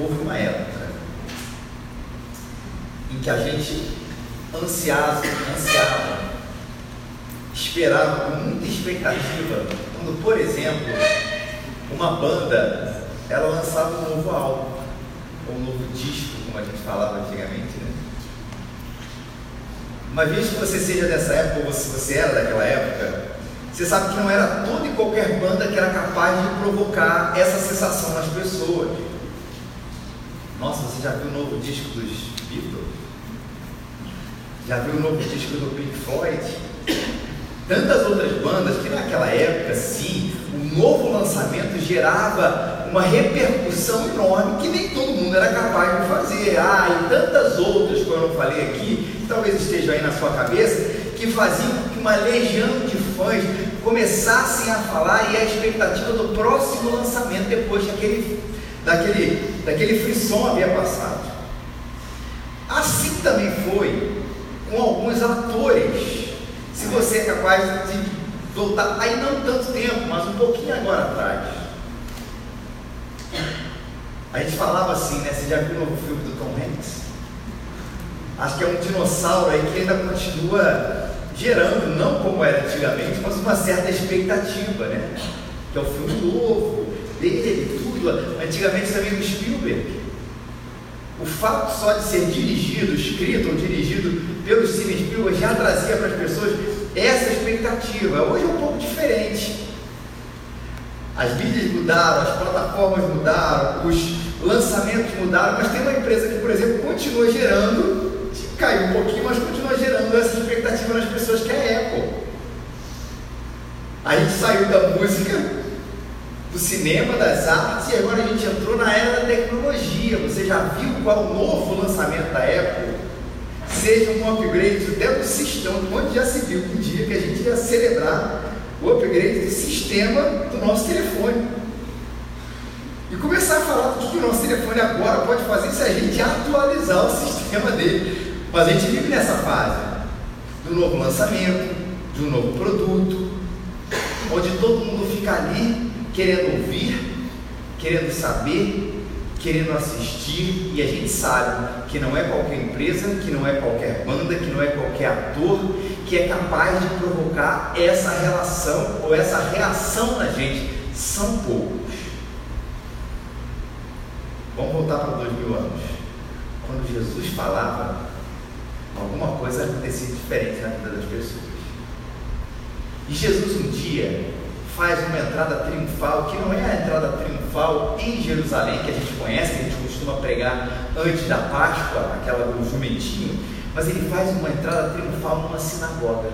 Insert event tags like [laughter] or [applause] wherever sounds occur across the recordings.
houve uma época em que a gente ansiava, ansiava, esperava com muita expectativa, quando, por exemplo, uma banda ela lançava um novo álbum, ou um novo disco, como a gente falava antigamente, né? Uma vez que você seja dessa época, ou se você era daquela época, você sabe que não era toda e qualquer banda que era capaz de provocar essa sensação nas pessoas. Nossa, você já viu o novo disco dos Beatles? Já viu o novo disco do Pink Floyd? Tantas outras bandas que naquela época, sim, o novo lançamento gerava uma repercussão enorme que nem todo mundo era capaz de fazer. Ah, e tantas outras que eu não falei aqui, que talvez estejam aí na sua cabeça, que faziam com que uma legião de fãs começassem a falar e a expectativa do próximo lançamento depois daquele, daquele, daquele frisson havia passado. Assim também foi com alguns atores. Se você é capaz de voltar, aí não tanto tempo, mas um pouquinho agora atrás. A gente falava assim, né? Você já viu o novo filme do Tom Hanks? Acho que é um dinossauro aí que ainda continua gerando, não como era antigamente, mas uma certa expectativa, né? Que é o filme novo, dele, Antigamente também do Spielberg. O fato só de ser dirigido, escrito ou dirigido pelo Steven Spielberg já trazia para as pessoas essa expectativa. Hoje é um pouco diferente. As mídias mudaram, as plataformas mudaram, os lançamentos mudaram, mas tem uma empresa que, por exemplo, continua gerando, caiu um pouquinho, mas continua gerando essa expectativa nas pessoas, que é a Apple. A gente saiu da música, do cinema, das artes, e agora a gente entrou na era da tecnologia. Você já viu qual o novo lançamento da Apple? Seja um upgrade até do sistema, onde já se viu um dia que a gente ia celebrar o upgrade do sistema do nosso telefone. E começar a falar do que o nosso telefone agora pode fazer se a gente atualizar o sistema dele. Mas a gente vive nessa fase do novo lançamento, de um novo produto, onde todo mundo fica ali querendo ouvir, querendo saber, querendo assistir, e a gente sabe que não é qualquer empresa, que não é qualquer banda, que não é qualquer ator que é capaz de provocar essa relação ou essa reação na gente. São poucos. Vamos voltar para dois mil anos. Quando Jesus falava, alguma coisa acontecia diferente na vida das pessoas. E Jesus um dia faz uma entrada triunfal, que não é a entrada triunfal em Jerusalém, que a gente conhece, que a gente costuma pregar antes da Páscoa, aquela do jumentinho, mas ele faz uma entrada triunfal numa sinagoga.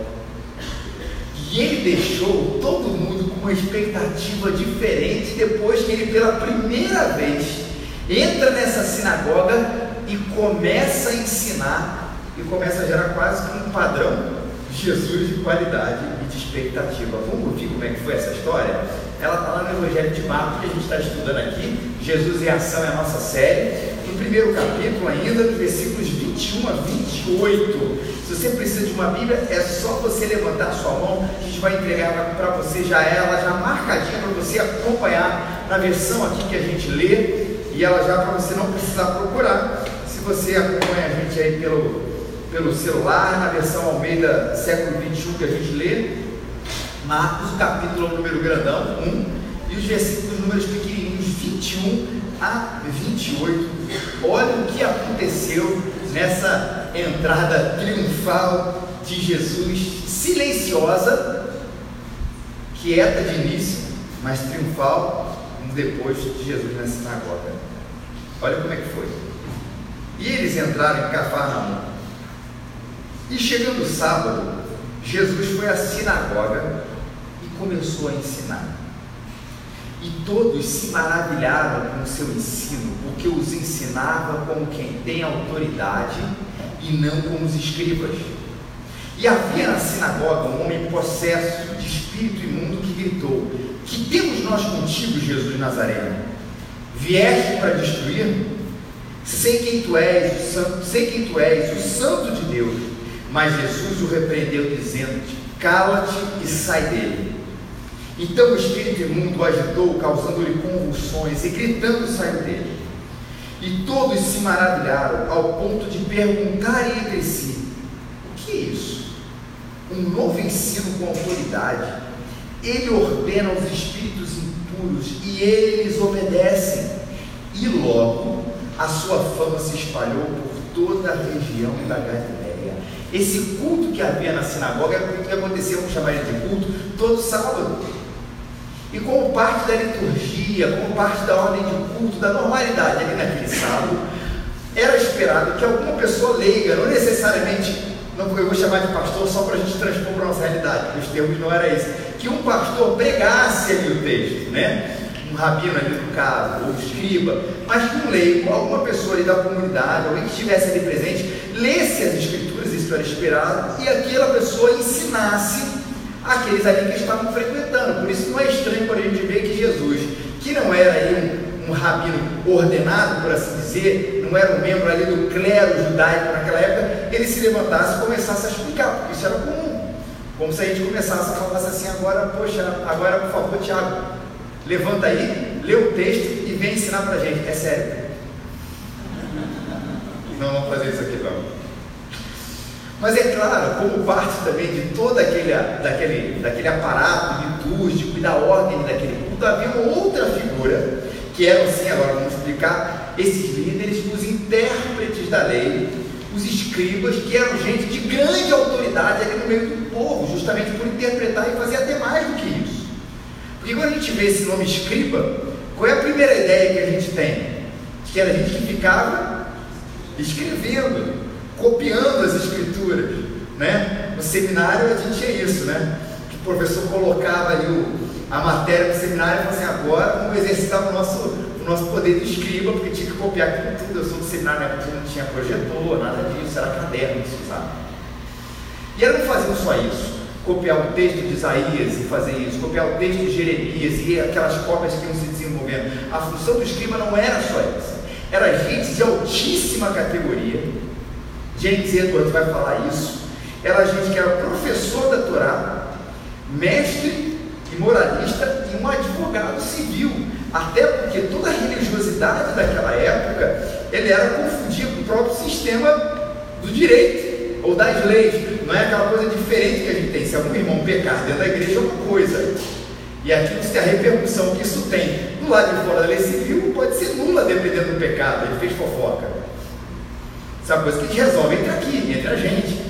E ele deixou todo mundo com uma expectativa diferente depois que ele, pela primeira vez, entra nessa sinagoga e começa a ensinar e começa a gerar quase que um padrão Jesus de qualidade de expectativa. Vamos ouvir como é que foi essa história? Ela está lá no Evangelho de Marcos, que a gente está estudando aqui. Jesus em Ação é a nossa série. No primeiro capítulo, ainda, versículos 21 a 28. Se você precisa de uma Bíblia, é só você levantar sua mão. A gente vai entregar para você já ela, já marcadinha para você acompanhar na versão aqui que a gente lê. E ela já para você não precisar procurar. Se você acompanha a gente aí pelo pelo celular, na versão Almeida século 21 que a gente lê, Marcos, o capítulo número grandão, 1, e os versículos números pequenininhos, 21 a 28. Olha o que aconteceu nessa entrada triunfal de Jesus, silenciosa, quieta de início, mas triunfal depois de Jesus na sinagoga. Olha como é que foi. E eles entraram em Cafarnaum. E chegando o sábado, Jesus foi à sinagoga começou a ensinar. E todos se maravilharam com o seu ensino, porque os ensinava como quem tem autoridade e não como os escribas. E havia na sinagoga um homem possesso de espírito imundo que gritou: Que temos nós contigo, Jesus Nazareno? Vieste para destruir? Sei quem tu és, o santo, sei quem tu és, o santo de Deus. Mas Jesus o repreendeu, dizendo-te: Cala-te e sai dele. Então o espírito imundo o agitou, causando-lhe convulsões, e gritando saiu dele. E todos se maravilharam ao ponto de perguntarem entre si: o que é isso? Um novo ensino com autoridade. Ele ordena aos espíritos impuros e eles obedecem. E logo a sua fama se espalhou por toda a região da Galiléia. Esse culto que havia na sinagoga era o culto que acontecia, vamos chamar ele de culto, todo sábado. E como parte da liturgia, como parte da ordem de culto, da normalidade ali naquele sábado, era esperado que alguma pessoa leiga, não necessariamente, não, eu vou chamar de pastor só para a gente transpor para a nossa realidade, os termos não era isso, que um pastor pregasse ali o texto, né? Um rabino ali no caso, ou um escriba, mas que um leigo, alguma pessoa ali da comunidade, alguém que estivesse ali presente, lesse as escrituras, isso era esperado, e aquela pessoa ensinasse aqueles ali que estavam frequentando. Por isso não é estranho para a gente ver que Jesus, que não era aí um, um rabino ordenado, por assim dizer, não era um membro ali do clero judaico naquela época, ele se levantasse e começasse a explicar, porque isso era comum. Como se a gente começasse a falar assim, agora, poxa, agora por favor, Tiago, levanta aí, lê o texto e vem ensinar para a gente. É sério. Não vamos fazer isso aqui. Mas é claro, como parte também de todo aquele, daquele, daquele aparato litúrgico e da ordem daquele culto, havia uma outra figura, que eram assim, agora vamos explicar, esses líderes, os intérpretes da lei, os escribas, que eram gente de grande autoridade ali no meio do povo, justamente por interpretar e fazer até mais do que isso. Porque quando a gente vê esse nome escriba, qual é a primeira ideia que a gente tem? Que era a gente que ficava escrevendo copiando as escrituras, né? No seminário a gente tinha isso, né? Que o professor colocava ali o, a matéria do seminário e falava assim, agora vamos exercitar o nosso, o nosso poder de escriba, porque tinha que copiar aquilo tudo. Eu sou do seminário, não tinha projetor, nada disso, era caderno, isso, sabe? E elas não faziam só isso, copiar o texto de Isaías e fazer isso, copiar o texto de Jeremias e aquelas cópias que iam se desenvolvendo. A função do escriba não era só essa. Era gente de altíssima categoria, James Edwards vai falar isso. Era gente que era professor da Torá, mestre e moralista e um advogado civil. Até porque toda a religiosidade daquela época ele era confundido com o próprio sistema do direito ou das leis. Não é aquela coisa diferente que a gente tem. Se algum irmão pecar dentro da igreja é uma coisa. E aqui se a repercussão que isso tem do lado de fora da lei civil pode ser nula dependendo do pecado. Ele fez fofoca. Isso é uma coisa que a gente resolve entre aqui, entre a gente.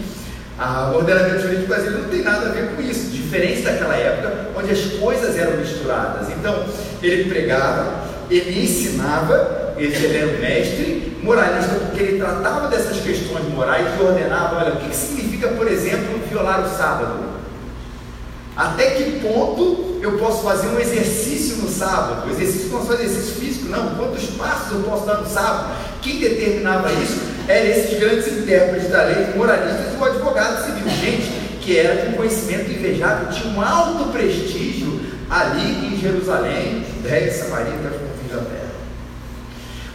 A, o ordenamento jurídico brasileiro não tem nada a ver com isso, diferente daquela época onde as coisas eram misturadas. Então, ele pregava, ele ensinava, ele era o mestre, moralista, porque ele tratava dessas questões morais e ordenava: olha, o que, que significa, por exemplo, violar o sábado? Até que ponto eu posso fazer um exercício no sábado? O exercício não é só exercício físico, não. Quantos passos eu posso dar no sábado? Quem determinava isso? Eram esses grandes intérpretes da lei, moralistas e o advogado civil, gente que era de um conhecimento invejável, tinha um alto prestígio ali em Jerusalém, Judéia, Samaria, até os confins da terra.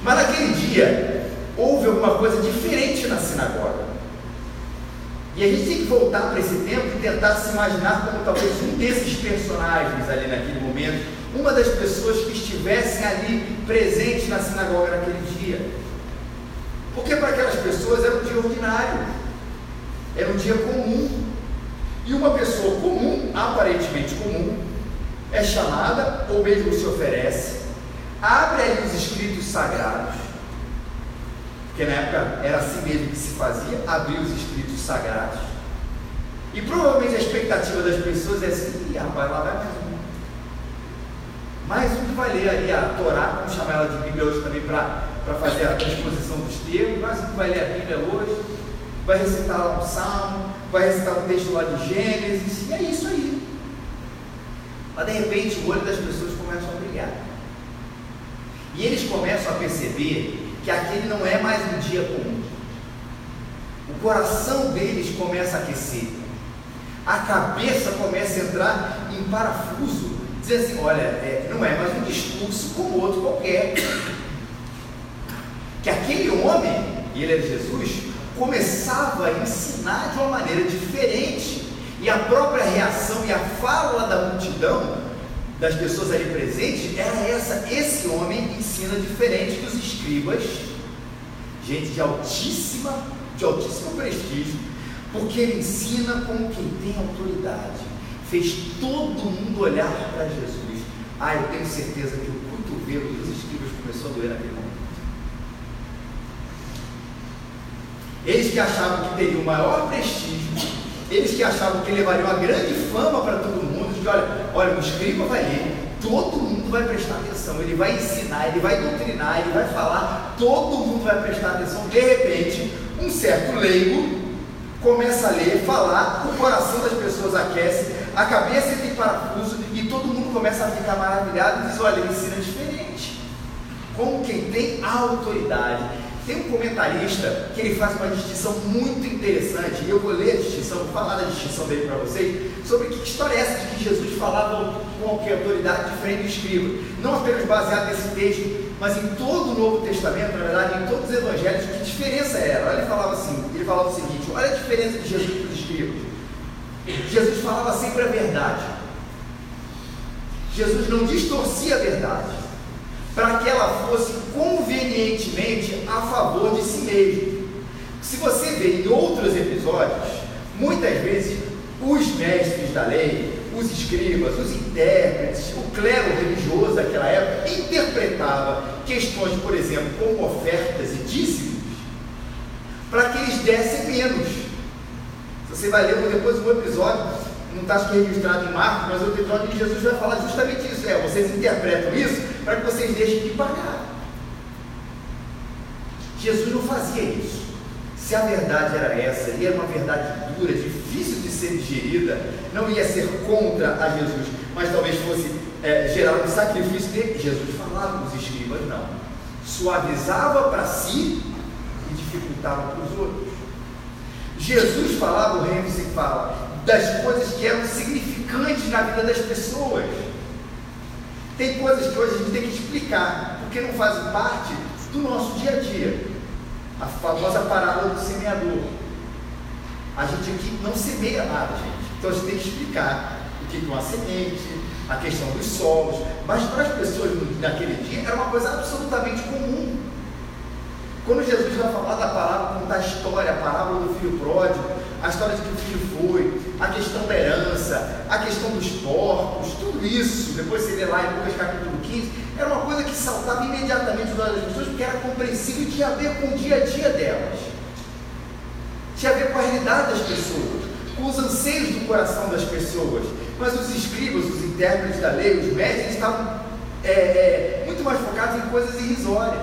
Mas naquele dia, houve alguma coisa diferente na sinagoga. E a gente tem que voltar para esse tempo e tentar se imaginar como talvez um desses personagens ali naquele momento, uma das pessoas que estivessem ali presentes na sinagoga naquele dia. Porque para aquelas pessoas era um dia ordinário, era um dia comum. E uma pessoa comum, aparentemente comum, é chamada, ou mesmo se oferece, abre aí os escritos sagrados, porque na época era assim mesmo que se fazia, abrir os escritos sagrados. E provavelmente a expectativa das pessoas é assim, rapaz, lá vai mais um. Mais um que vai ler ali a Torá, vamos chamar ela de Bíblia hoje também para para fazer a transposição dos termos, mas vai ler a Bíblia hoje, vai recitar lá um salmo, vai recitar um texto lá de Gênesis, e é isso aí. Mas de repente o olho das pessoas começa a brilhar. E eles começam a perceber que aquele não é mais um dia comum. O coração deles começa a aquecer. A cabeça começa a entrar em parafuso. Dizer assim, olha, é, não é mais um discurso como outro qualquer que aquele homem, e ele era Jesus, começava a ensinar de uma maneira diferente. E a própria reação e a fala da multidão das pessoas ali presentes era essa: esse homem ensina diferente dos escribas, gente de altíssima, de altíssimo prestígio, porque ele ensina como quem tem autoridade. Fez todo mundo olhar para Jesus. Ah, eu tenho certeza que o cotovelo dos escribas começou a doer naquele momento. Eles que achavam que teriam o maior prestígio, eles que achavam que levariam uma grande fama para todo mundo, de olha, olha, o escriba vai ler, todo mundo vai prestar atenção, ele vai ensinar, ele vai doutrinar, ele vai falar, todo mundo vai prestar atenção. De repente, um certo leigo começa a ler, falar, o coração das pessoas aquece, a cabeça tem parafuso e todo mundo começa a ficar maravilhado e diz: olha, ele ensina diferente. Como quem tem autoridade. Tem um comentarista que ele faz uma distinção muito interessante, e eu vou ler a distinção, vou falar da distinção dele para vocês, sobre que história é essa de que Jesus falava com qualquer autoridade diferente do escriba. Não apenas baseado nesse texto, mas em todo o Novo Testamento, na verdade, em todos os evangelhos, que diferença era? Ele falava assim, ele falava o seguinte, olha a diferença de Jesus para os escribas. Jesus falava sempre a verdade. Jesus não distorcia a verdade para que ela fosse convenientemente a favor de si mesmo. Se você vê em outros episódios, muitas vezes os mestres da lei, os escribas, os intérpretes, o clero religioso daquela época interpretava questões, por exemplo, como ofertas e dízimos, para que eles dessem menos. Você vai ler depois um episódio, não está registrado em Marcos, mas o episódio de Jesus vai falar justamente isso. É, vocês interpretam isso para que vocês deixem de pagar. Jesus não fazia isso. Se a verdade era essa, e era uma verdade dura, difícil de ser digerida, não ia ser contra a Jesus, mas talvez fosse é, gerar um sacrifício dele. Jesus falava os escribas, não. Suavizava para si e dificultava para os outros. Jesus falava, o reino se fala, das coisas que eram significantes na vida das pessoas. Tem coisas que hoje a gente tem que explicar, porque não fazem parte do nosso dia a dia. A famosa parábola do semeador. A gente aqui não semeia nada, gente. Então a gente tem que explicar o que é uma semente, a questão dos solos. Mas para as pessoas naquele dia era uma coisa absolutamente comum. Quando Jesus vai falar da palavra, contar a história, a parábola do filho pródigo, a história de que o filho foi, a questão da herança, a questão dos porcos, tudo isso, depois você lê lá em Lucas capítulo 15, era uma coisa que saltava imediatamente os olhos das pessoas, porque era compreensível e tinha a ver com o dia a dia delas. Tinha a ver com a realidade das pessoas, com os anseios do coração das pessoas. Mas os escribas, os intérpretes da lei, os médicos, estavam é, é, muito mais focados em coisas irrisórias,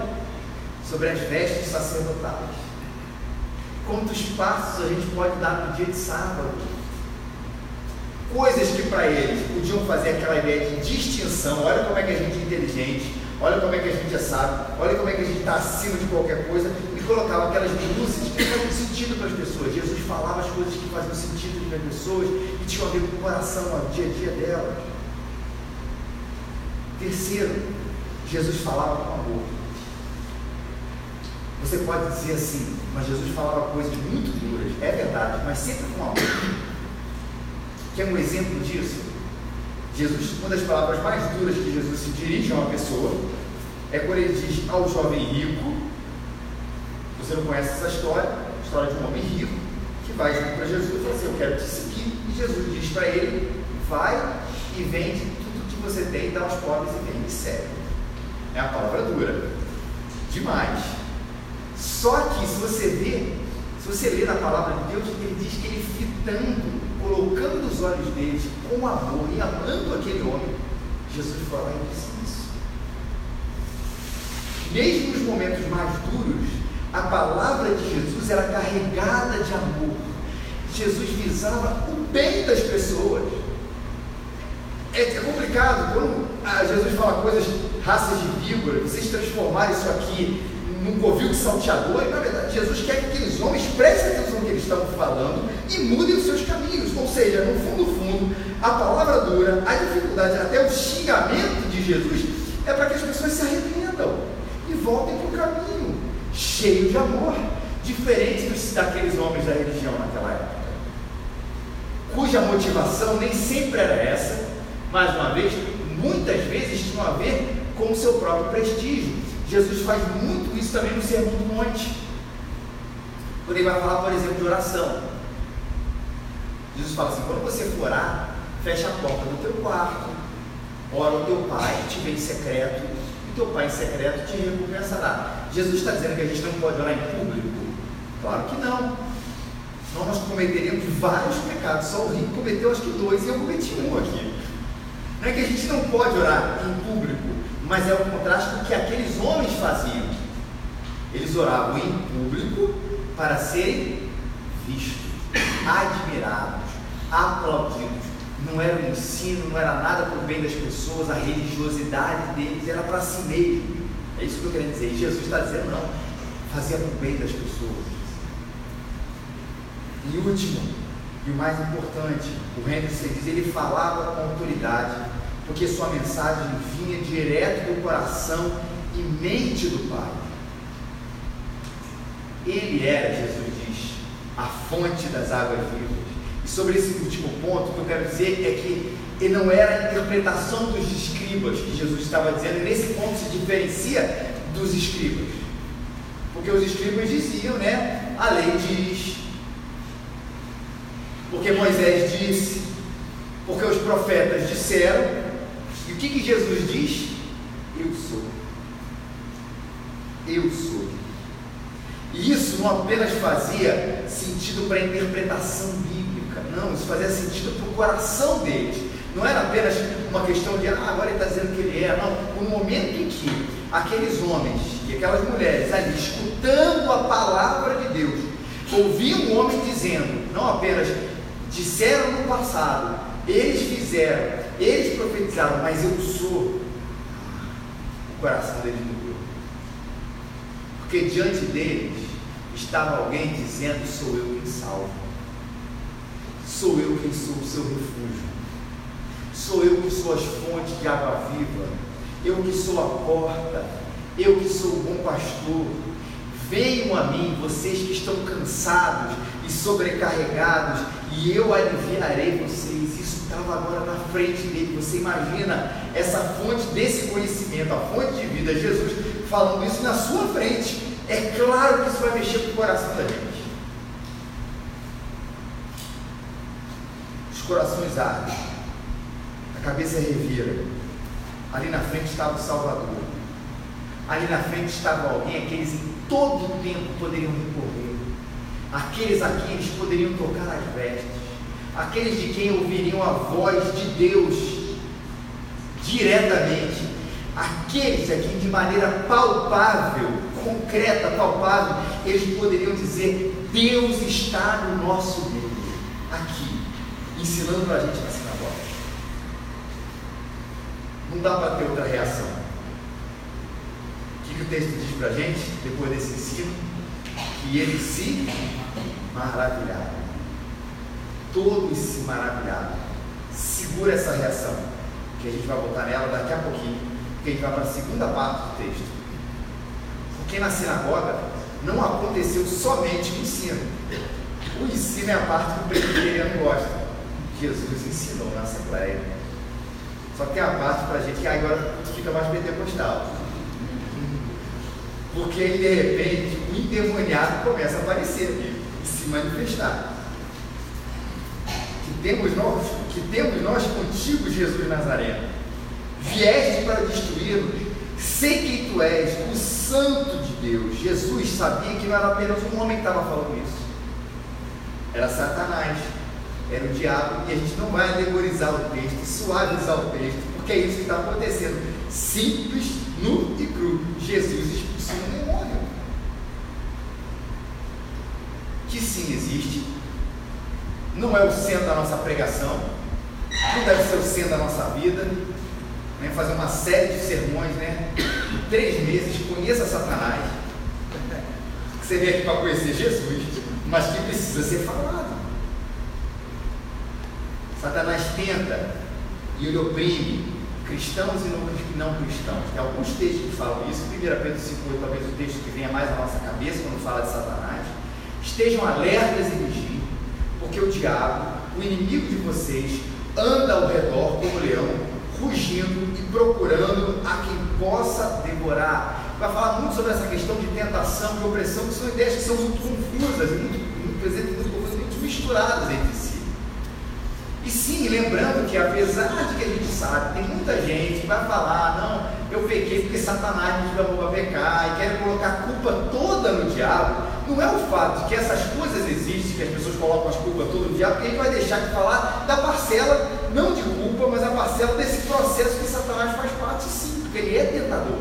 sobre as vestes sacerdotais. Quantos passos a gente pode dar no dia de sábado? Coisas que para eles podiam fazer aquela ideia de distinção. Olha como é que a gente é inteligente, olha como é que a gente é sábio, olha como é que a gente está acima de qualquer coisa, e colocava aquelas minúcias que faziam sentido para as pessoas. Jesus falava as coisas que faziam sentido para as pessoas e tinham a ver com o coração, o dia a dia delas. Terceiro, Jesus falava com amor. Você pode dizer assim, mas Jesus falava coisas muito duras, é verdade, mas sempre com amor. Quer um exemplo disso? Jesus, uma das palavras mais duras que Jesus se dirige a uma pessoa é quando ele diz ao jovem rico, você não conhece essa história, história de um homem rico que vai junto para Jesus e fala assim, eu quero te seguir. E Jesus diz para ele, vai e vende tudo que você tem, dá aos pobres e vem e segue. É a palavra dura. Demais. Só que se você vê, se você ler na palavra de Deus, ele diz que ele fitando, colocando os olhos deles com amor e amando aquele homem, Jesus foi lá e disse isso. Mesmo nos momentos mais duros, a palavra de Jesus era carregada de amor. Jesus visava o bem das pessoas. É, é complicado quando ah, Jesus fala coisas, raças de víbora, vocês transformarem isso aqui num covil salteador, e na verdade Jesus quer que aqueles homens prestem atenção no que eles estão falando e mudem os seus caminhos. Ou seja, no fundo, fundo, a palavra dura, a dificuldade, até o xingamento de Jesus é para que as pessoas se arrependam e voltem para o caminho, cheio de amor, diferente dos, daqueles homens da religião naquela época, cuja motivação nem sempre era essa, mais uma vez, muitas vezes tinham a ver com o seu próprio prestígio. Jesus faz muito isso também no Sermão do Monte. Quando ele vai falar, por exemplo, de oração. Jesus fala assim: quando você for orar, fecha a porta do teu quarto, ora o teu pai, te vê em secreto, e teu pai em secreto te recompensará. Jesus está dizendo que a gente não pode orar em público? Claro que não. Senão nós cometeríamos vários pecados. Só o rico cometeu acho que dois e eu cometi um aqui. Não é que a gente não pode orar em público, mas é o contraste com o que aqueles homens faziam. Eles oravam em público para serem vistos, admirados, aplaudidos. Não era um ensino, não era nada para o bem das pessoas, a religiosidade deles era para si mesmo. É isso que eu quero dizer. E Jesus está dizendo, não, fazia para o bem das pessoas. E último, e o mais importante, o Henderson diz, ele falava com autoridade, porque sua mensagem vinha direto do coração e mente do Pai. Ele era, Jesus diz, a fonte das águas vivas. E sobre esse último ponto, o que eu quero dizer é que ele não era a interpretação dos escribas que Jesus estava dizendo, e nesse ponto se diferencia dos escribas. Porque os escribas diziam, né? A lei diz, porque Moisés disse, porque os profetas disseram, e o que, que Jesus diz? Eu sou. Eu sou. E isso não apenas fazia sentido para a interpretação bíblica, não, isso fazia sentido para o coração deles. Não era apenas uma questão de, ah, agora ele está dizendo que ele é, não. No momento em que aqueles homens e aquelas mulheres ali, escutando a palavra de Deus, ouviam um homem dizendo, não apenas disseram no passado, eles fizeram, eles profetizaram, mas eu sou. O coração deles mudou. Porque diante deles estava alguém dizendo: Sou eu quem salvo. Sou eu quem sou o seu refúgio. Sou eu que sou as fontes de água viva. Eu que sou a porta. Eu que sou o bom pastor. Venham a mim, vocês que estão cansados e sobrecarregados, e eu aliviarei vocês. Isso estava agora na frente dele. Você imagina essa fonte desse conhecimento, a fonte de vida, Jesus falando isso na sua frente. É claro que isso vai mexer com o coração da gente. Os corações ardem, a cabeça revira. Ali na frente estava o Salvador. Ali na frente estava alguém a que eles em todo tempo poderiam recorrer. Aqueles a quem eles poderiam tocar as vestes. Aqueles de quem ouviriam a voz de Deus diretamente. Aqueles a quem de maneira palpável, concreta, palpável, eles poderiam dizer: Deus está no nosso meio, aqui, ensinando para a gente na sinagoga. Não dá para ter outra reação. O que, que o texto diz para a gente, depois desse ensino? Que eles se maravilharam. Todos se maravilharam. Segura essa reação, que a gente vai voltar nela daqui a pouquinho, porque a gente vai para a segunda parte do texto. Porque na sinagoga não aconteceu somente o ensino. O ensino é a parte que o presbiteriano gosta. Jesus ensinou na Assembleia. Só que tem a parte para a gente que agora fica mais pentecostal. Porque aí de repente o endemoniado começa a aparecer e se manifestar. Que temos nós, que temos nós contigo, Jesus Nazareno. Vieste para destruir-nos. Sei quem tu és, o Santo de Deus. Jesus sabia que não era apenas um homem que estava falando isso. Era Satanás, era o diabo, e a gente não vai alegorizar o texto, suavizar o texto, porque é isso que está acontecendo. Simples, nu e cru. Jesus expulsou um demônio. Que sim existe. Não é o centro da nossa pregação, não deve ser o centro da nossa vida. Né? Fazer uma série de sermões, né? Três meses, conheça Satanás. [laughs] Você veio aqui para conhecer Jesus, mas que precisa ser falado. Satanás tenta e ele oprime cristãos e não cristãos. Tem alguns textos que falam isso. 1 Pedro 5,8, talvez o texto que venha mais à nossa cabeça quando fala de Satanás. Estejam alertas e vigiem, porque o diabo, o inimigo de vocês, anda ao redor como leão, rugindo e procurando a quem possa devorar. Vai falar muito sobre essa questão de tentação, de opressão, que são ideias que são muito confusas e muito, muito, muito, muito, muito misturadas entre si. E sim, lembrando que apesar de que a gente sabe, tem muita gente que vai falar, não, eu pequei porque Satanás me chamou para pecar e quer colocar a culpa toda no diabo. Não é o fato de que essas coisas existem, que as pessoas colocam as culpas todas no diabo, que a gente vai deixar de falar da parcela, não de culpa, mas a parcela desse processo que Satanás faz parte sim, porque ele é tentador.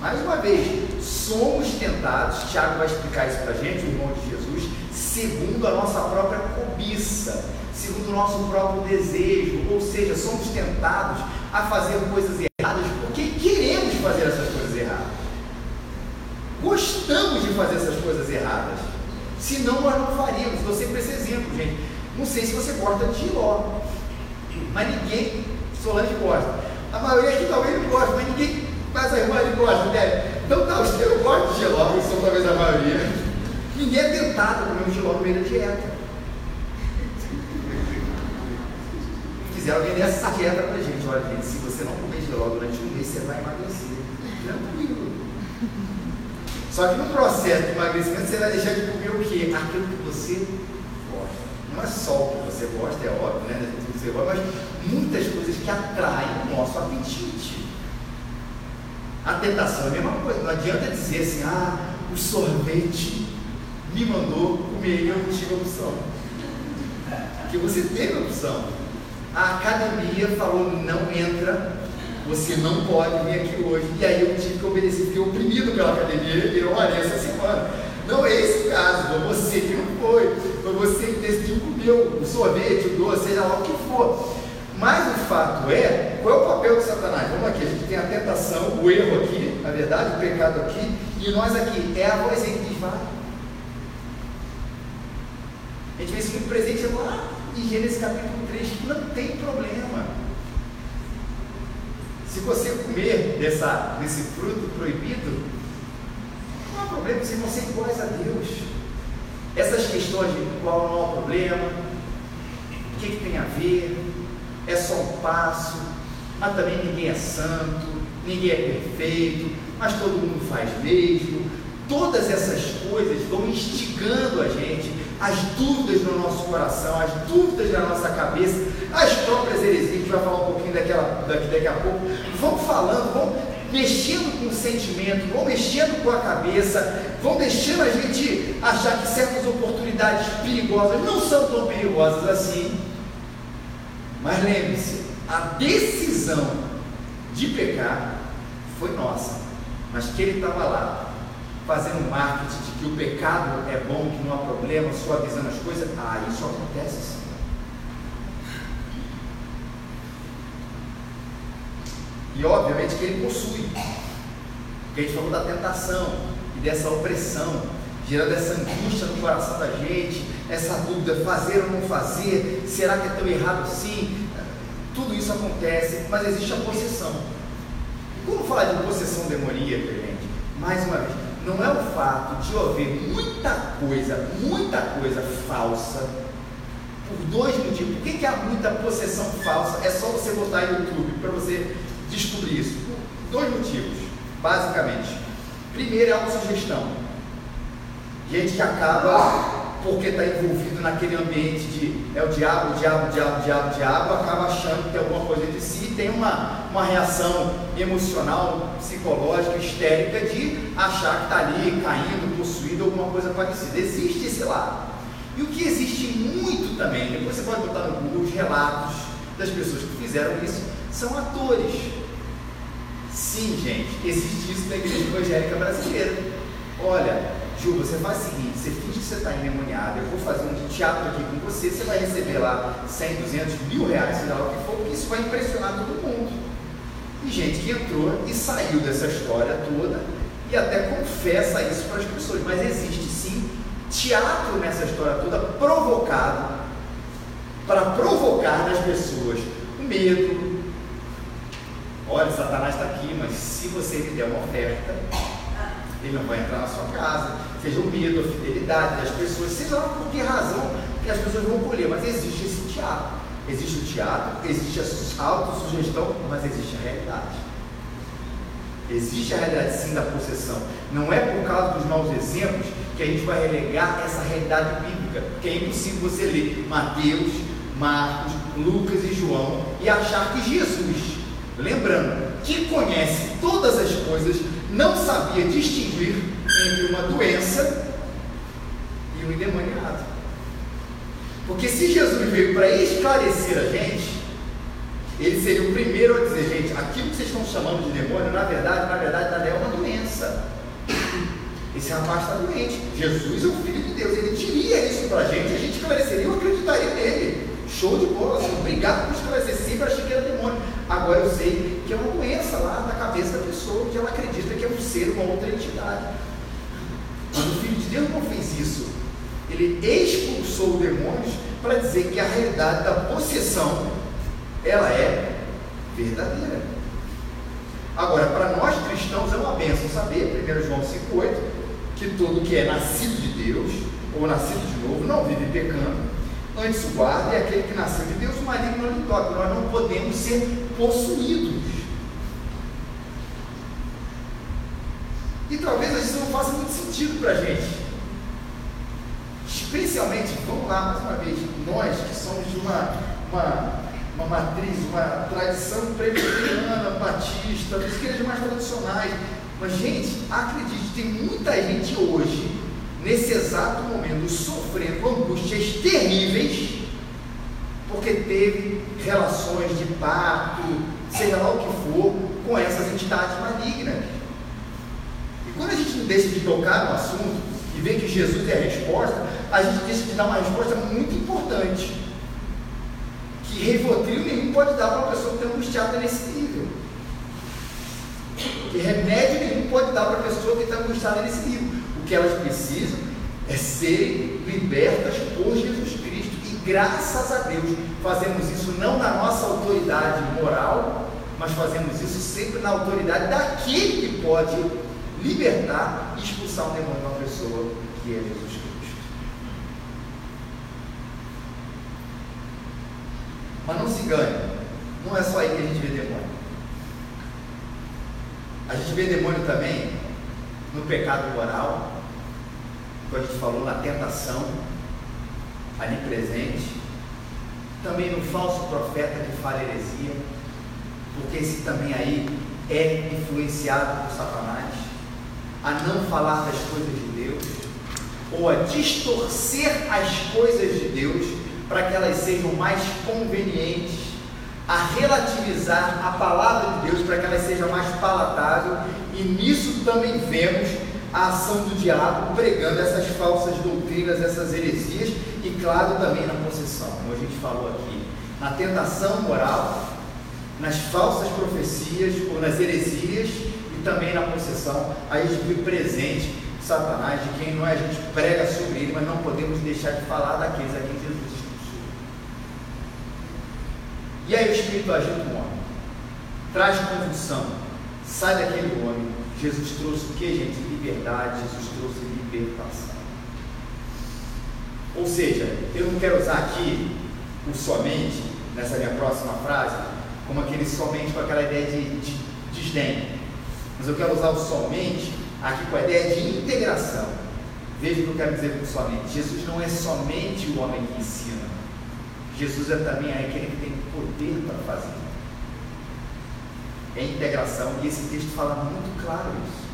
Mais uma vez, somos tentados, Tiago vai explicar isso para a gente, o irmão de Jesus, segundo a nossa própria cobiça, segundo o nosso próprio desejo, ou seja, somos tentados a fazer coisas erradas porque queremos fazer essas coisas erradas. Gostamos de fazer essas coisas erradas. Senão nós não faríamos. Dou sempre esse exemplo, gente. Não sei se você gosta de giló, mas ninguém, Solange gosta. A maioria aqui talvez não gosta, mas ninguém, mas a irmã ele gosta, né? Então tá, os que não gostam de giló, que são talvez a maioria. Ninguém é tentado comer um giló no meio da dieta. Quiseram vender essa dieta pra gente. Olha, gente, se você não comer giló durante um mês, você vai emagrecer. Tranquilo. Só que no processo de emagrecimento, você vai deixar de comer o quê? Aquilo que você. Não é só o que você gosta, é óbvio, né? Você gosta, mas muitas coisas que atraem o nosso apetite. A tentação é a mesma coisa. Não adianta dizer assim, ah, o sorvete me mandou comer e eu não tive opção. Porque você teve opção. A academia falou, não entra, você não pode vir aqui hoje. E aí eu tive que obedecer, fiquei oprimido pela academia e eu olhei essa semana. Não é esse o caso, você que não foi você decidiu comer o sorvete, o doce, seja lá o que for. Mas o fato é, qual é o papel de Satanás? Vamos aqui, a gente tem a tentação, o erro aqui, na verdade, o pecado aqui, e nós aqui, é a vozinha que diz, a gente vê isso muito presente lá em Gênesis capítulo 3, que não tem problema. Se você comer dessa, desse fruto proibido, não há problema, vão ser iguais a Deus. Essas questões de qual não há problema, o que, que tem a ver, é só um passo, mas também ninguém é santo, ninguém é perfeito, mas todo mundo faz mesmo. Todas essas coisas vão instigando a gente as dúvidas no nosso coração, as dúvidas na nossa cabeça, as próprias heresias, a gente vai falar um pouquinho daquela, daqui, daqui a pouco, vão falando, vão mexendo com o sentimento, vão mexendo com a cabeça, vão deixando a gente achar que certas oportunidades perigosas não são tão perigosas assim. Mas lembre-se, a decisão de pecar foi nossa, mas que ele estava lá fazendo marketing de que o pecado é bom, que não há problema, suavizando as coisas, ah, isso acontece sim. E obviamente que ele possui. Porque a gente falou da tentação e dessa opressão, gerando essa angústia no coração da gente, essa dúvida, fazer ou não fazer, será que é tão errado assim? Tudo isso acontece, mas existe a possessão. E quando falar de possessão demoníaca, gente, mais uma vez, não é o fato de haver muita coisa, muita coisa falsa, por dois motivos. Por que, que há muita possessão falsa? É só você botar YouTube para você descobrir isso. Por dois motivos, basicamente. Primeiro é a autossugestão. Gente que acaba porque está envolvido naquele ambiente de é o diabo, o diabo, o diabo, o diabo, o diabo, acaba achando que tem alguma coisa de si e tem uma, uma reação emocional, psicológica, histérica de achar que está ali caindo, possuído, alguma coisa parecida. Existe esse lado. E o que existe muito também, depois você pode botar no Google os relatos das pessoas que fizeram isso, são atores. Sim, gente, existe isso na igreja evangélica brasileira. Olha, Ju, você faz o seguinte, você finge que você está endemoniado, eu vou fazer um teatro aqui com você, você vai receber lá 100, 200, mil reais, sei lá o que for, porque isso vai impressionar todo mundo. E gente que entrou e saiu dessa história toda e até confessa isso para as pessoas, mas existe sim teatro nessa história toda provocado para provocar nas pessoas o medo. Olha, Satanás está aqui, mas se você me der uma oferta, ele não vai entrar na sua casa, seja o medo, a fidelidade das pessoas, seja lá por que razão que as pessoas vão colher, mas existe esse teatro. Existe o teatro, existe a autossugestão, mas existe a realidade. Existe a realidade sim da possessão. Não é por causa dos maus exemplos que a gente vai relegar essa realidade bíblica, porque é impossível você ler Mateus, Marcos, Lucas e João e achar que Jesus, lembrando, que conhece todas as coisas, não sabia distinguir entre uma doença e um endemoniado. Porque se Jesus veio para esclarecer a gente, ele seria o primeiro a dizer, gente, aquilo que vocês estão chamando de demônio, na verdade, na verdade, é uma doença. Esse rapaz está doente. Jesus é o Filho de Deus. Ele diria isso para a gente, a gente esclareceria, eu acreditaria nele. Show de bola, assim, obrigado por esclarecer. Sempre achei que era demônio. Agora eu sei que é uma doença lá na cabeça da pessoa, que ela acredita que é um ser, uma outra entidade. Mas o Filho de Deus não fez isso. Ele expulsou demônios para dizer que a realidade da possessão ela é verdadeira. Agora, para nós cristãos é uma benção saber, 1 João 5,8, que todo que é nascido de Deus, ou nascido de novo, não vive pecando, antes o guarda é aquele que nasceu de Deus, o maligno não lhe toca. Nós não podemos ser possuídos. E talvez isso não faça muito sentido para a gente. Especialmente, vamos lá mais uma vez, nós que somos de uma, uma, uma matriz, uma tradição presbiteriana, batista, das igrejas mais tradicionais. Mas, gente, acredite, tem muita gente hoje, nesse exato momento, sofrendo angústias terríveis, porque teve relações de pacto, seja lá o que for, com essas entidades malignas. E quando a gente não deixa de tocar no assunto e vê que Jesus é a resposta, a gente deixa de dar uma resposta muito importante. Que Rivotril nenhum pode dar para uma pessoa que está angustiada nesse nível. Que remédio nenhum pode dar para a pessoa que está angustiada nesse nível. O que elas precisam é serem libertas por Jesus Cristo. E graças a Deus fazemos isso não na nossa autoridade moral, mas fazemos isso sempre na autoridade daquele que pode libertar e expulsar um demônio de uma pessoa, que é Jesus Cristo. Mas não se engane, não é só aí que a gente vê demônio. A gente vê demônio também no pecado moral, como a gente falou, na tentação, ali presente, também no falso profeta que fala heresia, porque esse também aí é influenciado por Satanás, a não falar das coisas de Deus, ou a distorcer as coisas de Deus para que elas sejam mais convenientes, a relativizar a palavra de Deus para que ela seja mais palatável, e nisso também vemos a ação do diabo pregando essas falsas doutrinas, essas heresias, e claro também na possessão, como a gente falou aqui, na tentação moral, nas falsas profecias ou nas heresias e também na possessão, a gente presente Satanás, de quem não é a gente prega sobre ele, mas não podemos deixar de falar daqueles a quem Jesus expulsou. E aí o Espírito agita o homem, traz convulsão, sai daquele homem. Jesus trouxe o que, gente? Liberdade, Jesus trouxe libertação. Ou seja, eu não quero usar aqui o somente, nessa minha próxima frase, como aquele somente com aquela ideia de, de desdém. Mas eu quero usar o somente aqui com a ideia de integração. Veja o que eu quero dizer com somente. Jesus não é somente o homem que ensina. Jesus é também aquele que tem poder para fazer. É integração. E esse texto fala muito claro isso.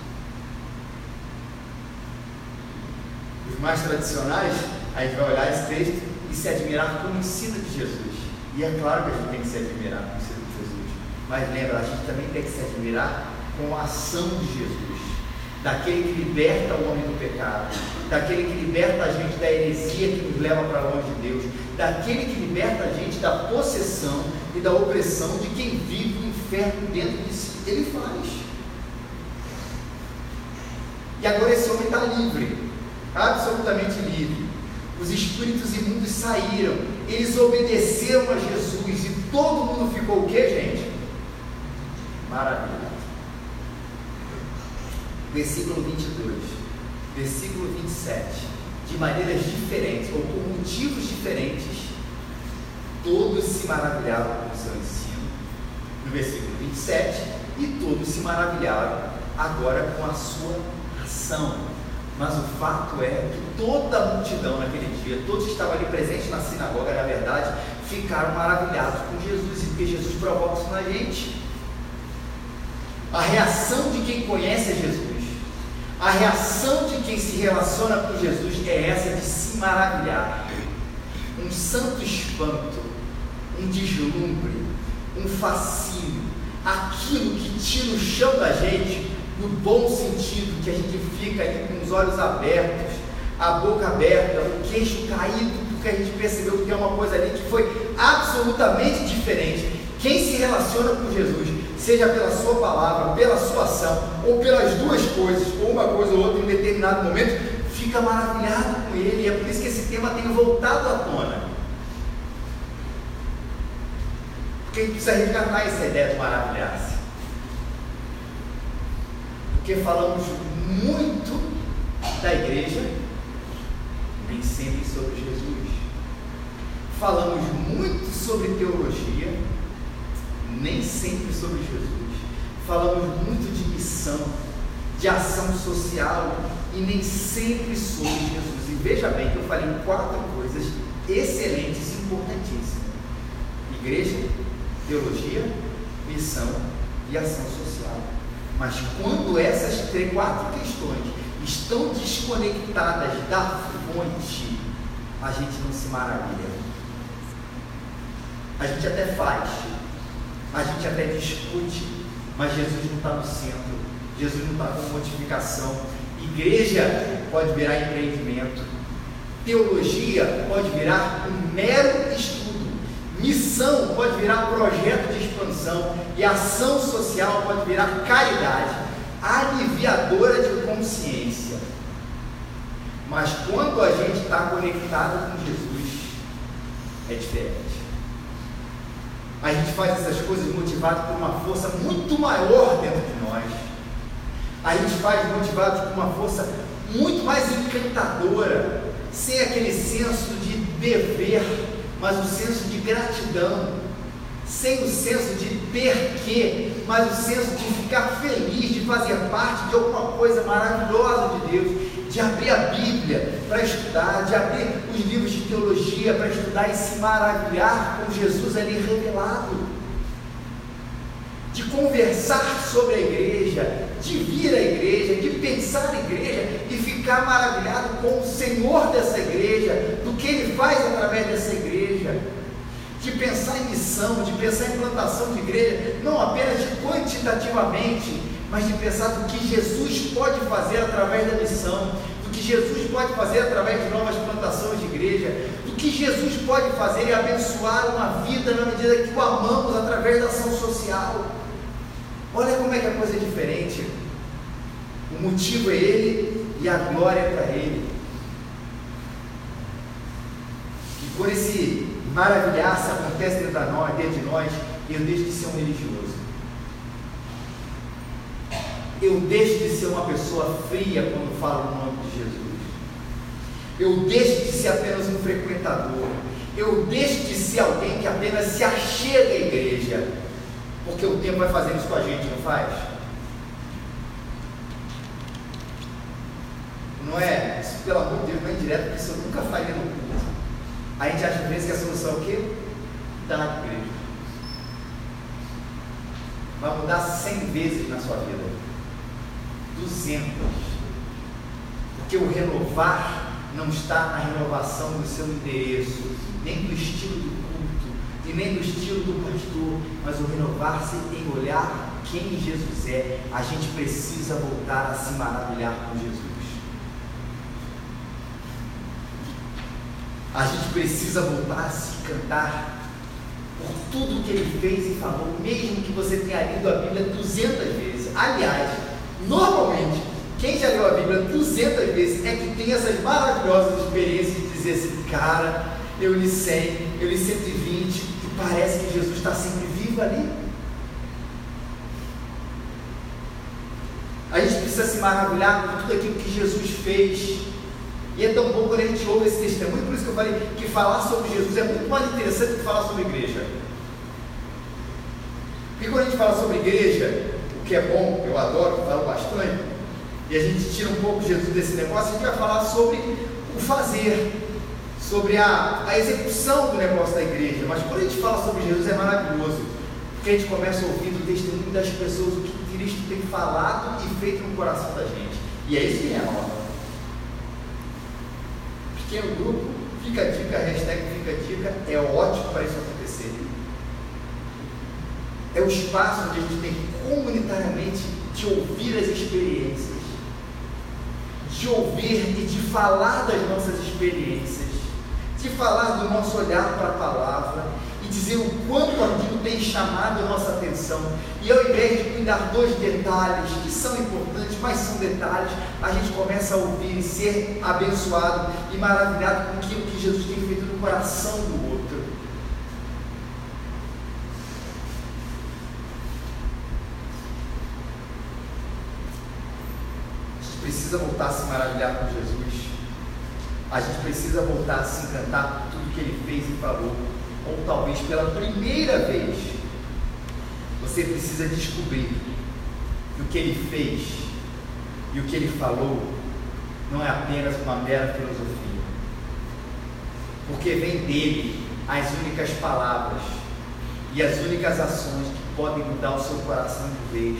Os mais tradicionais, a gente vai olhar esse texto e se admirar como ensina de Jesus. E é claro que a gente tem que se admirar com o ensino de Jesus. Mas lembra, a gente também tem que se admirar com a ação de Jesus. Daquele que liberta o homem do pecado, daquele que liberta a gente da heresia que nos leva para longe de Deus, daquele que liberta a gente da possessão e da opressão de quem vive o inferno dentro de si. Ele faz. E agora esse homem está livre, absolutamente livre. Os espíritos imundos saíram, eles obedeceram a Jesus e todo mundo ficou o que, gente? Maravilha. Versículo 22, versículo 27. De maneiras diferentes, ou por motivos diferentes, todos se maravilhavam com o seu ensino. No versículo 27, e todos se maravilharam agora com a sua ação. Mas o fato é que toda a multidão naquele dia, todos que estavam ali presentes na sinagoga, na verdade, ficaram maravilhados com Jesus, e porque Jesus provoca isso na gente. A reação de quem conhece Jesus, a reação de quem se relaciona com Jesus é essa de se maravilhar. Um santo espanto, um deslumbre, um fascínio, aquilo que tira o chão da gente, no bom sentido, que a gente fica aí com os olhos abertos, a boca aberta, o queixo caído, porque a gente percebeu que tem uma coisa ali que foi absolutamente diferente. Quem se relaciona com Jesus, seja pela sua palavra, pela sua ação, ou pelas duas coisas, ou uma coisa ou outra em determinado momento, fica maravilhado com ele. E é por isso que esse tema tem voltado à tona. Porque a gente precisa resgatar essa ideia de maravilhar-se. Porque falamos muito da igreja, nem sempre sobre Jesus. Falamos muito sobre teologia, nem sempre sobre Jesus. Falamos muito de missão, de ação social e nem sempre sobre Jesus. E veja bem que eu falei quatro coisas excelentes e importantíssimas: igreja, teologia, missão e ação social. Mas quando essas três, quatro questões estão desconectadas da fonte, a gente não se maravilha. A gente até faz, a gente até discute, mas Jesus não está no centro, Jesus não está com modificação. Igreja pode virar empreendimento, teologia pode virar um mero estudo, missão pode virar projeto de expansão e ação social pode virar caridade, aliviadora de consciência. Mas quando a gente está conectado com Jesus, é diferente. A gente faz essas coisas motivado por uma força muito maior dentro de nós. A gente faz motivado por uma força muito mais encantadora, sem aquele senso de dever, mas o senso de gratidão, sem o senso de ter que, mas o senso de ficar feliz, de fazer parte de alguma coisa maravilhosa de Deus, de abrir a Bíblia para estudar, de abrir os livros de teologia para estudar e se maravilhar com Jesus ali revelado, de conversar sobre a igreja, de vir à igreja, de pensar na igreja e ficar maravilhado com o Senhor dessa igreja, do que Ele faz através dessa igreja de pensar em missão, de pensar em plantação de igreja, não apenas quantitativamente, mas de pensar do que Jesus pode fazer através da missão, do que Jesus pode fazer através de novas plantações de igreja, do que Jesus pode fazer e abençoar uma vida na medida que o amamos através da ação social. Olha como é que a coisa é diferente. O motivo é Ele e a glória é para Ele. E por esse maravilhar-se acontece dentro, de nós, eu deixo de ser um religioso. Eu deixo de ser uma pessoa fria quando falo no nome de Jesus. Eu deixo de ser apenas um frequentador. Eu deixo de ser alguém que apenas se achega à igreja. Porque o tempo vai fazendo isso com a gente, não faz? Não é? Isso, pelo amor de Deus, não é indireto, porque isso eu nunca faria no. A gente acha às vezes que a solução é o quê? Está na igreja. Vai mudar 100 vezes na sua vida. 200. Porque o renovar não está na renovação do seu endereço, nem do estilo do culto, e nem do estilo do pastor, mas o renovar-se em olhar quem Jesus é. A gente precisa voltar a se maravilhar com Jesus. A gente precisa voltar a se cantar por tudo que ele fez e falou, mesmo que você tenha lido a Bíblia 200 vezes. Aliás, normalmente, quem já leu a Bíblia 200 vezes é que tem essas maravilhosas experiências de dizer assim, cara, eu li 100, eu li 120 e parece que Jesus está sempre vivo ali. A gente precisa se maravilhar por tudo aquilo que Jesus fez E é tão bom quando a gente ouve esse testemunho, por isso que eu falei que falar sobre Jesus é muito mais interessante do que falar sobre igreja. Porque quando a gente fala sobre igreja, o que é bom, eu adoro, falo bastante, e a gente tira um pouco Jesus desse negócio, a gente vai falar sobre o fazer, sobre a, a execução do negócio da igreja. Mas quando a gente fala sobre Jesus é maravilhoso, porque a gente começa ouvir o testemunho das pessoas, o que Cristo tem falado e feito no coração da gente. E é isso que é a nova. Pequeno grupo, fica a dica, hashtag fica a dica, é ótimo para isso acontecer. É o espaço onde a gente tem comunitariamente de ouvir as experiências, de ouvir e de falar das nossas experiências, de falar do nosso olhar para a palavra e dizer o quanto aquilo tem chamado a nossa atenção. E ao invés de cuidar dos detalhes, que são importantes, mas são detalhes, a gente começa a ouvir e ser abençoado e maravilhado com aquilo que Jesus tem feito no coração do outro. A gente precisa voltar a se maravilhar com Jesus. A gente precisa voltar a se encantar por tudo que ele fez e falou ou talvez pela primeira vez, você precisa descobrir que o que ele fez e o que ele falou não é apenas uma mera filosofia, porque vem dele as únicas palavras e as únicas ações que podem mudar o seu coração de vez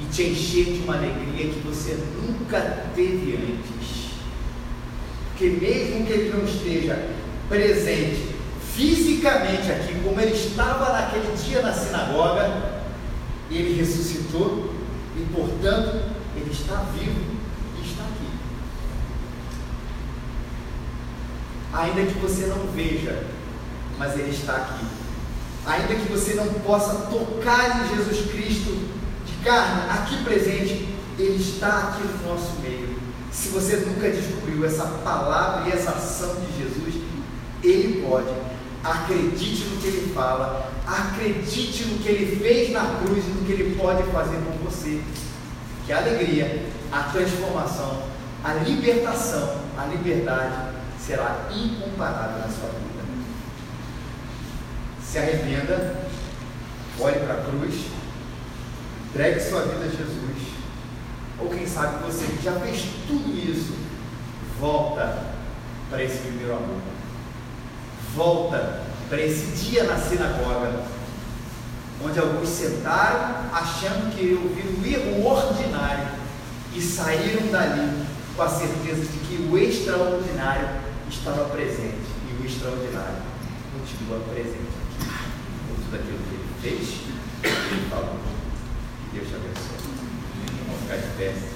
e te encher de uma alegria que você nunca teve antes. Porque mesmo que ele não esteja presente fisicamente aqui, como ele estava naquele dia na sinagoga, ele ressuscitou e, portanto, ele está vivo e está aqui. Ainda que você não veja, mas ele está aqui. Ainda que você não possa tocar em Jesus Cristo de carne, aqui presente, ele está aqui no nosso meio. Se você nunca descobriu essa palavra e essa ação de Jesus, ele pode Acredite no que ele fala, acredite no que ele fez na cruz e no que ele pode fazer com você. Que a alegria, a transformação, a libertação, a liberdade será incomparável na sua vida. Se arrependa, olhe para a cruz, entregue sua vida a Jesus. Ou quem sabe você que já fez tudo isso, volta para esse primeiro amor volta para esse dia na sinagoga, onde alguns sentaram achando que ouviram o erro ordinário e saíram dali com a certeza de que o extraordinário estava presente e o extraordinário continua presente aqui. Tudo aquilo que ele fez, ele falou. Que Deus te abençoe. Vamos ficar de pé.